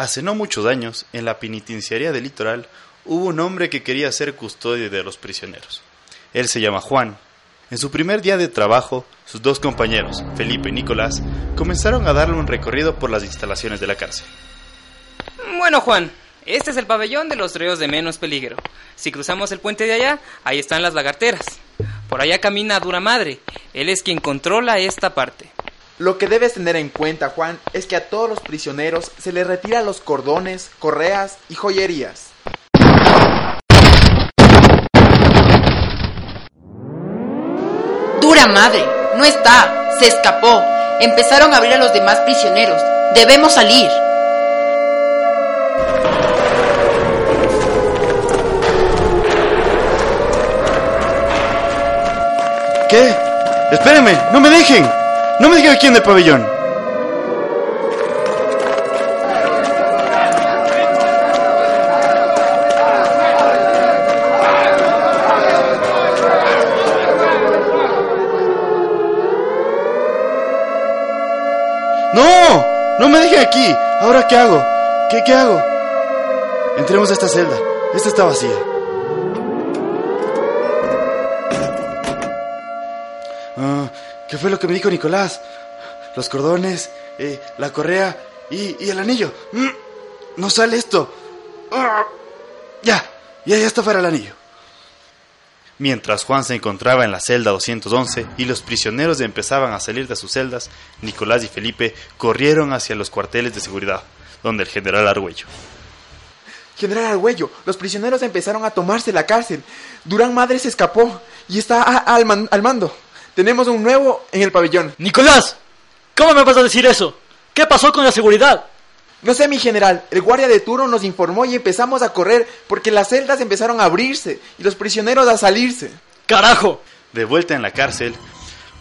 Hace no muchos años, en la penitenciaría del litoral, hubo un hombre que quería ser custodio de los prisioneros. Él se llama Juan. En su primer día de trabajo, sus dos compañeros, Felipe y Nicolás, comenzaron a darle un recorrido por las instalaciones de la cárcel. Bueno, Juan, este es el pabellón de los reos de menos peligro. Si cruzamos el puente de allá, ahí están las lagarteras. Por allá camina Dura Madre. Él es quien controla esta parte. Lo que debes tener en cuenta, Juan, es que a todos los prisioneros se les retira los cordones, correas y joyerías. Dura madre, no está, se escapó. Empezaron a abrir a los demás prisioneros. Debemos salir. ¿Qué? Espérenme, no me dejen. No me dejen aquí en el pabellón. ¡No! ¡No me dejen aquí! ¿Ahora qué hago? ¿Qué, qué hago? Entremos a esta celda. Esta está vacía. ¿Qué fue lo que me dijo Nicolás? Los cordones, eh, la correa y, y el anillo. Mm, no sale esto. Ah, ya, ya, ya está fuera el anillo. Mientras Juan se encontraba en la celda 211 y los prisioneros empezaban a salir de sus celdas, Nicolás y Felipe corrieron hacia los cuarteles de seguridad, donde el general Argüello. General Argüello, los prisioneros empezaron a tomarse la cárcel. Durán Madre se escapó y está a- al, man- al mando. Tenemos un nuevo en el pabellón. Nicolás, ¿cómo me vas a decir eso? ¿Qué pasó con la seguridad? No sé, mi general, el guardia de turno nos informó y empezamos a correr porque las celdas empezaron a abrirse y los prisioneros a salirse. ¡Carajo! De vuelta en la cárcel,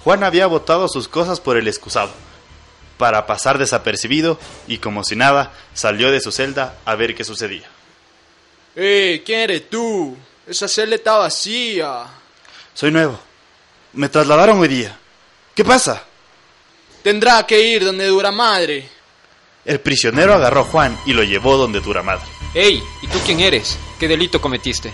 Juan había botado sus cosas por el excusado, para pasar desapercibido y como si nada, salió de su celda a ver qué sucedía. ¡Eh! ¿Quién eres tú? Esa celda está vacía. Soy nuevo. Me trasladaron hoy día. ¿Qué pasa? Tendrá que ir donde dura madre. El prisionero agarró a Juan y lo llevó donde dura madre. Ey, ¿y tú quién eres? ¿Qué delito cometiste?